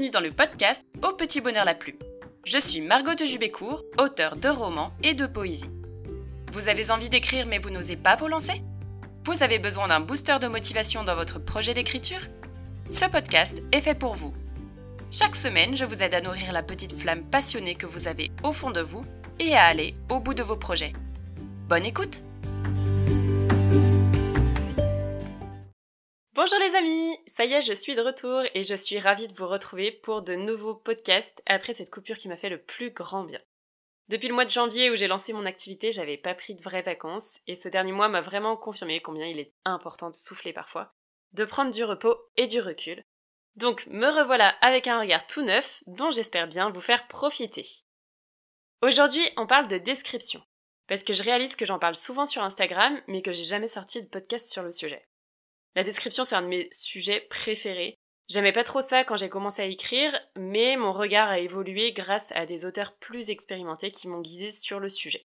bienvenue dans le podcast Au petit bonheur la plume. Je suis Margot de Jubécourt, auteure de romans et de poésie. Vous avez envie d'écrire mais vous n'osez pas vous lancer? Vous avez besoin d'un booster de motivation dans votre projet d'écriture? Ce podcast est fait pour vous. Chaque semaine, je vous aide à nourrir la petite flamme passionnée que vous avez au fond de vous et à aller au bout de vos projets. Bonne écoute Bonjour les amis Ça y est, je suis de retour et je suis ravie de vous retrouver pour de nouveaux podcasts après cette coupure qui m'a fait le plus grand bien. Depuis le mois de janvier où j'ai lancé mon activité, j'avais pas pris de vraies vacances et ce dernier mois m'a vraiment confirmé combien il est important de souffler parfois, de prendre du repos et du recul. Donc me revoilà avec un regard tout neuf dont j'espère bien vous faire profiter. Aujourd'hui, on parle de description parce que je réalise que j'en parle souvent sur Instagram mais que j'ai jamais sorti de podcast sur le sujet. La description, c'est un de mes sujets préférés. J'aimais pas trop ça quand j'ai commencé à écrire, mais mon regard a évolué grâce à des auteurs plus expérimentés qui m'ont guidé sur le sujet.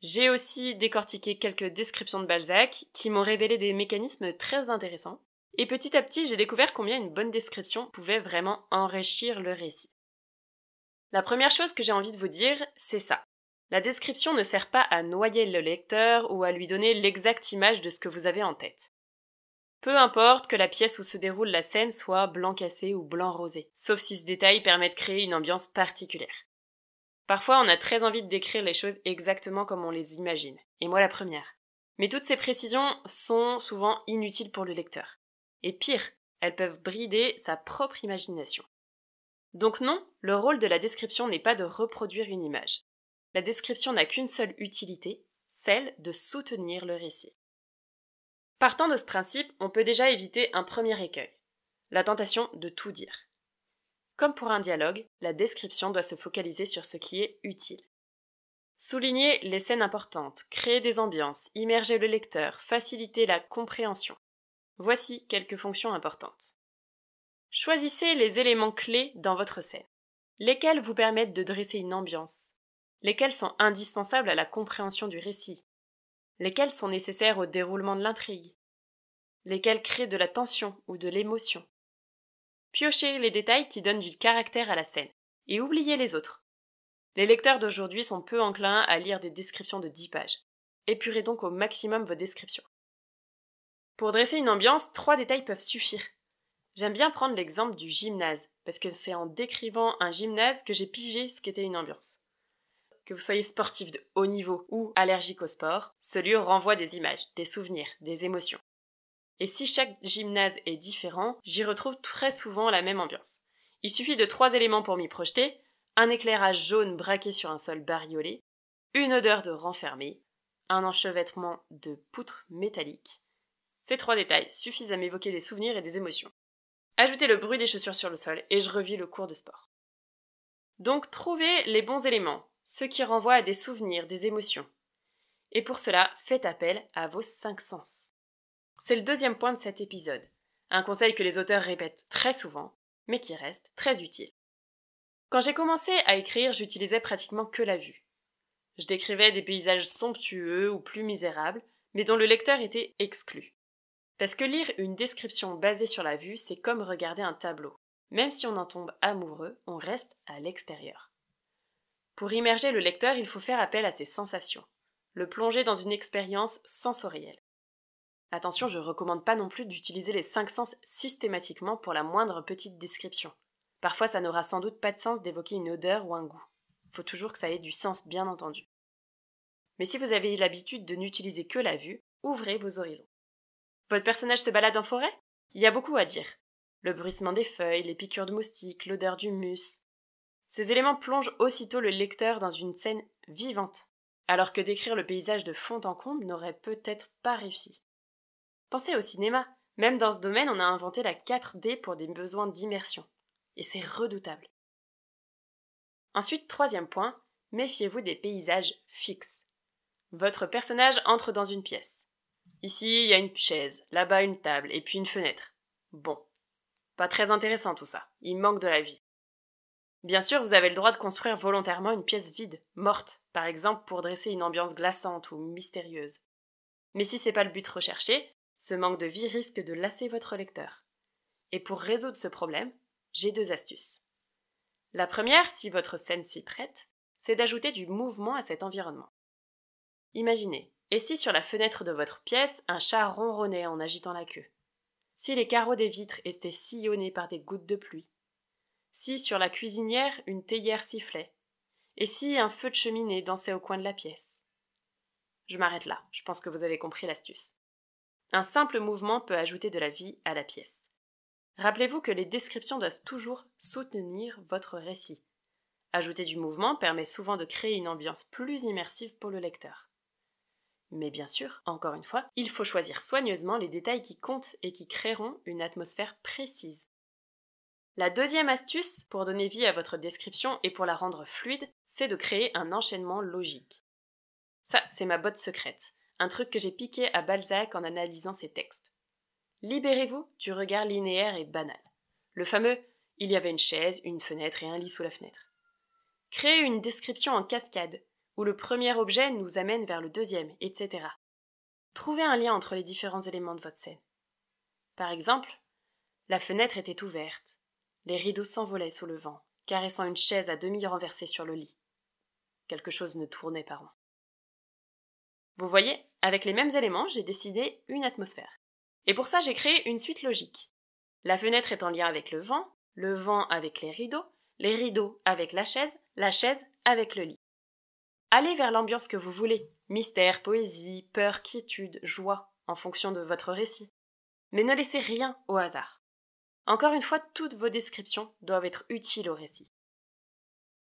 J'ai aussi décortiqué quelques descriptions de Balzac qui m'ont révélé des mécanismes très intéressants. Et petit à petit, j'ai découvert combien une bonne description pouvait vraiment enrichir le récit. La première chose que j'ai envie de vous dire, c'est ça. La description ne sert pas à noyer le lecteur ou à lui donner l'exacte image de ce que vous avez en tête. Peu importe que la pièce où se déroule la scène soit blanc cassé ou blanc rosé, sauf si ce détail permet de créer une ambiance particulière. Parfois, on a très envie de décrire les choses exactement comme on les imagine, et moi la première. Mais toutes ces précisions sont souvent inutiles pour le lecteur. Et pire, elles peuvent brider sa propre imagination. Donc non, le rôle de la description n'est pas de reproduire une image. La description n'a qu'une seule utilité, celle de soutenir le récit. Partant de ce principe, on peut déjà éviter un premier écueil, la tentation de tout dire. Comme pour un dialogue, la description doit se focaliser sur ce qui est utile. Souligner les scènes importantes, créer des ambiances, immerger le lecteur, faciliter la compréhension. Voici quelques fonctions importantes. Choisissez les éléments clés dans votre scène. Lesquels vous permettent de dresser une ambiance? Lesquels sont indispensables à la compréhension du récit? Lesquels sont nécessaires au déroulement de l'intrigue, lesquels créent de la tension ou de l'émotion? Piochez les détails qui donnent du caractère à la scène, et oubliez les autres. Les lecteurs d'aujourd'hui sont peu enclins à lire des descriptions de 10 pages. Épurez donc au maximum vos descriptions. Pour dresser une ambiance, trois détails peuvent suffire. J'aime bien prendre l'exemple du gymnase, parce que c'est en décrivant un gymnase que j'ai pigé ce qu'était une ambiance. Que vous soyez sportif de haut niveau ou allergique au sport, ce lieu renvoie des images, des souvenirs, des émotions. Et si chaque gymnase est différent, j'y retrouve très souvent la même ambiance. Il suffit de trois éléments pour m'y projeter, un éclairage jaune braqué sur un sol bariolé, une odeur de renfermé, un enchevêtrement de poutres métalliques. Ces trois détails suffisent à m'évoquer des souvenirs et des émotions. Ajoutez le bruit des chaussures sur le sol et je revis le cours de sport. Donc trouvez les bons éléments, ce qui renvoie à des souvenirs, des émotions. Et pour cela, faites appel à vos cinq sens. C'est le deuxième point de cet épisode, un conseil que les auteurs répètent très souvent, mais qui reste très utile. Quand j'ai commencé à écrire, j'utilisais pratiquement que la vue. Je décrivais des paysages somptueux ou plus misérables, mais dont le lecteur était exclu. Parce que lire une description basée sur la vue, c'est comme regarder un tableau. Même si on en tombe amoureux, on reste à l'extérieur. Pour immerger le lecteur, il faut faire appel à ses sensations, le plonger dans une expérience sensorielle. Attention, je ne recommande pas non plus d'utiliser les cinq sens systématiquement pour la moindre petite description. Parfois, ça n'aura sans doute pas de sens d'évoquer une odeur ou un goût. Faut toujours que ça ait du sens, bien entendu. Mais si vous avez l'habitude de n'utiliser que la vue, ouvrez vos horizons. Votre personnage se balade en forêt? Il y a beaucoup à dire. Le bruissement des feuilles, les piqûres de moustiques, l'odeur du mus, ces éléments plongent aussitôt le lecteur dans une scène vivante, alors que décrire le paysage de fond en comble n'aurait peut-être pas réussi. Pensez au cinéma, même dans ce domaine on a inventé la 4D pour des besoins d'immersion, et c'est redoutable. Ensuite, troisième point, méfiez-vous des paysages fixes. Votre personnage entre dans une pièce. Ici, il y a une chaise, là-bas une table, et puis une fenêtre. Bon. Pas très intéressant tout ça, il manque de la vie. Bien sûr, vous avez le droit de construire volontairement une pièce vide, morte, par exemple pour dresser une ambiance glaçante ou mystérieuse. Mais si c'est pas le but recherché, ce manque de vie risque de lasser votre lecteur. Et pour résoudre ce problème, j'ai deux astuces. La première, si votre scène s'y prête, c'est d'ajouter du mouvement à cet environnement. Imaginez, et si sur la fenêtre de votre pièce, un chat ronronnait en agitant la queue Si les carreaux des vitres étaient sillonnés par des gouttes de pluie Si sur la cuisinière, une théière sifflait Et si un feu de cheminée dansait au coin de la pièce Je m'arrête là, je pense que vous avez compris l'astuce. Un simple mouvement peut ajouter de la vie à la pièce. Rappelez-vous que les descriptions doivent toujours soutenir votre récit. Ajouter du mouvement permet souvent de créer une ambiance plus immersive pour le lecteur. Mais bien sûr, encore une fois, il faut choisir soigneusement les détails qui comptent et qui créeront une atmosphère précise. La deuxième astuce pour donner vie à votre description et pour la rendre fluide, c'est de créer un enchaînement logique. Ça, c'est ma botte secrète, un truc que j'ai piqué à Balzac en analysant ses textes. Libérez-vous du regard linéaire et banal. Le fameux il y avait une chaise, une fenêtre et un lit sous la fenêtre. Créez une description en cascade, où le premier objet nous amène vers le deuxième, etc. Trouvez un lien entre les différents éléments de votre scène. Par exemple, la fenêtre était ouverte, les rideaux s'envolaient sous le vent, caressant une chaise à demi renversée sur le lit. Quelque chose ne tournait pas rond. Vous voyez, avec les mêmes éléments, j'ai décidé une atmosphère. Et pour ça, j'ai créé une suite logique. La fenêtre est en lien avec le vent, le vent avec les rideaux, les rideaux avec la chaise, la chaise avec le lit. Allez vers l'ambiance que vous voulez, mystère, poésie, peur, quiétude, joie, en fonction de votre récit. Mais ne laissez rien au hasard. Encore une fois, toutes vos descriptions doivent être utiles au récit.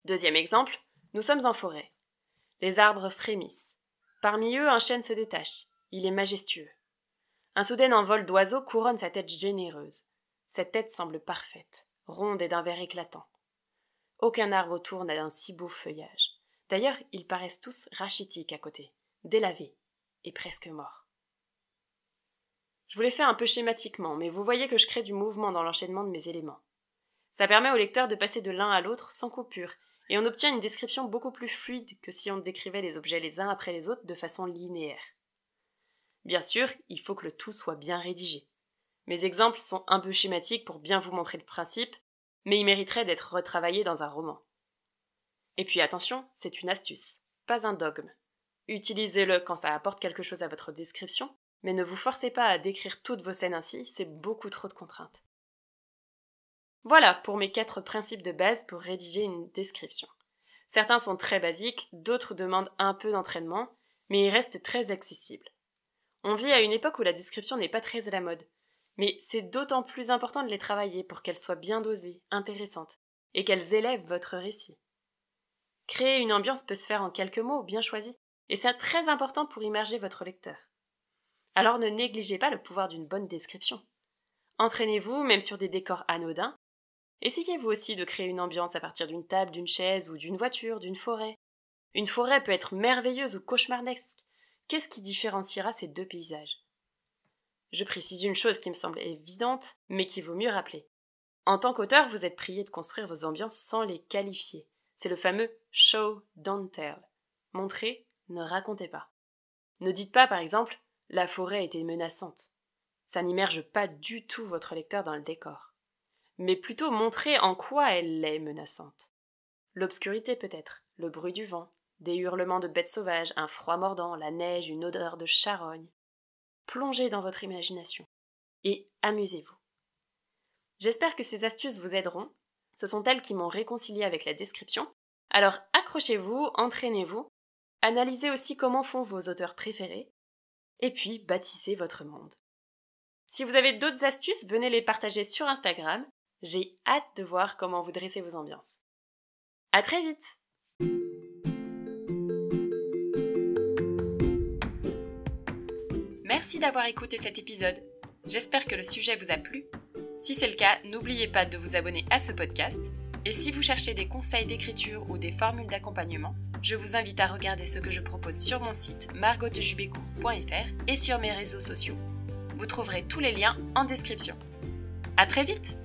Deuxième exemple, nous sommes en forêt. Les arbres frémissent. Parmi eux, un chêne se détache. Il est majestueux. Un soudain envol d'oiseau couronne sa tête généreuse. Cette tête semble parfaite, ronde et d'un vert éclatant. Aucun arbre autour n'a un si beau feuillage. D'ailleurs, ils paraissent tous rachitiques à côté, délavés et presque morts. Je vous l'ai fait un peu schématiquement, mais vous voyez que je crée du mouvement dans l'enchaînement de mes éléments. Ça permet au lecteur de passer de l'un à l'autre sans coupure, et on obtient une description beaucoup plus fluide que si on décrivait les objets les uns après les autres de façon linéaire. Bien sûr, il faut que le tout soit bien rédigé. Mes exemples sont un peu schématiques pour bien vous montrer le principe, mais il mériterait d'être retravaillé dans un roman. Et puis attention, c'est une astuce, pas un dogme. Utilisez-le quand ça apporte quelque chose à votre description, mais ne vous forcez pas à décrire toutes vos scènes ainsi, c'est beaucoup trop de contraintes. Voilà pour mes quatre principes de base pour rédiger une description. Certains sont très basiques, d'autres demandent un peu d'entraînement, mais ils restent très accessibles. On vit à une époque où la description n'est pas très à la mode. Mais c'est d'autant plus important de les travailler pour qu'elles soient bien dosées, intéressantes, et qu'elles élèvent votre récit. Créer une ambiance peut se faire en quelques mots, bien choisis, et c'est très important pour immerger votre lecteur. Alors ne négligez pas le pouvoir d'une bonne description. Entraînez-vous, même sur des décors anodins. Essayez vous aussi de créer une ambiance à partir d'une table, d'une chaise ou d'une voiture, d'une forêt. Une forêt peut être merveilleuse ou cauchemardesque. Qu'est-ce qui différenciera ces deux paysages? Je précise une chose qui me semble évidente, mais qui vaut mieux rappeler. En tant qu'auteur, vous êtes prié de construire vos ambiances sans les qualifier. C'est le fameux show, don't tell. Montrez, ne racontez pas. Ne dites pas, par exemple, la forêt était menaçante. Ça n'immerge pas du tout votre lecteur dans le décor. Mais plutôt montrez en quoi elle est menaçante. L'obscurité peut-être, le bruit du vent, des hurlements de bêtes sauvages, un froid mordant, la neige, une odeur de charogne, plongez dans votre imagination et amusez-vous. J'espère que ces astuces vous aideront. Ce sont elles qui m'ont réconcilié avec la description. Alors accrochez-vous, entraînez-vous, analysez aussi comment font vos auteurs préférés, et puis bâtissez votre monde. Si vous avez d'autres astuces, venez les partager sur Instagram. J'ai hâte de voir comment vous dressez vos ambiances. À très vite! Merci d'avoir écouté cet épisode. J'espère que le sujet vous a plu. Si c'est le cas, n'oubliez pas de vous abonner à ce podcast. Et si vous cherchez des conseils d'écriture ou des formules d'accompagnement, je vous invite à regarder ce que je propose sur mon site margotdejubécourt.fr et sur mes réseaux sociaux. Vous trouverez tous les liens en description. À très vite!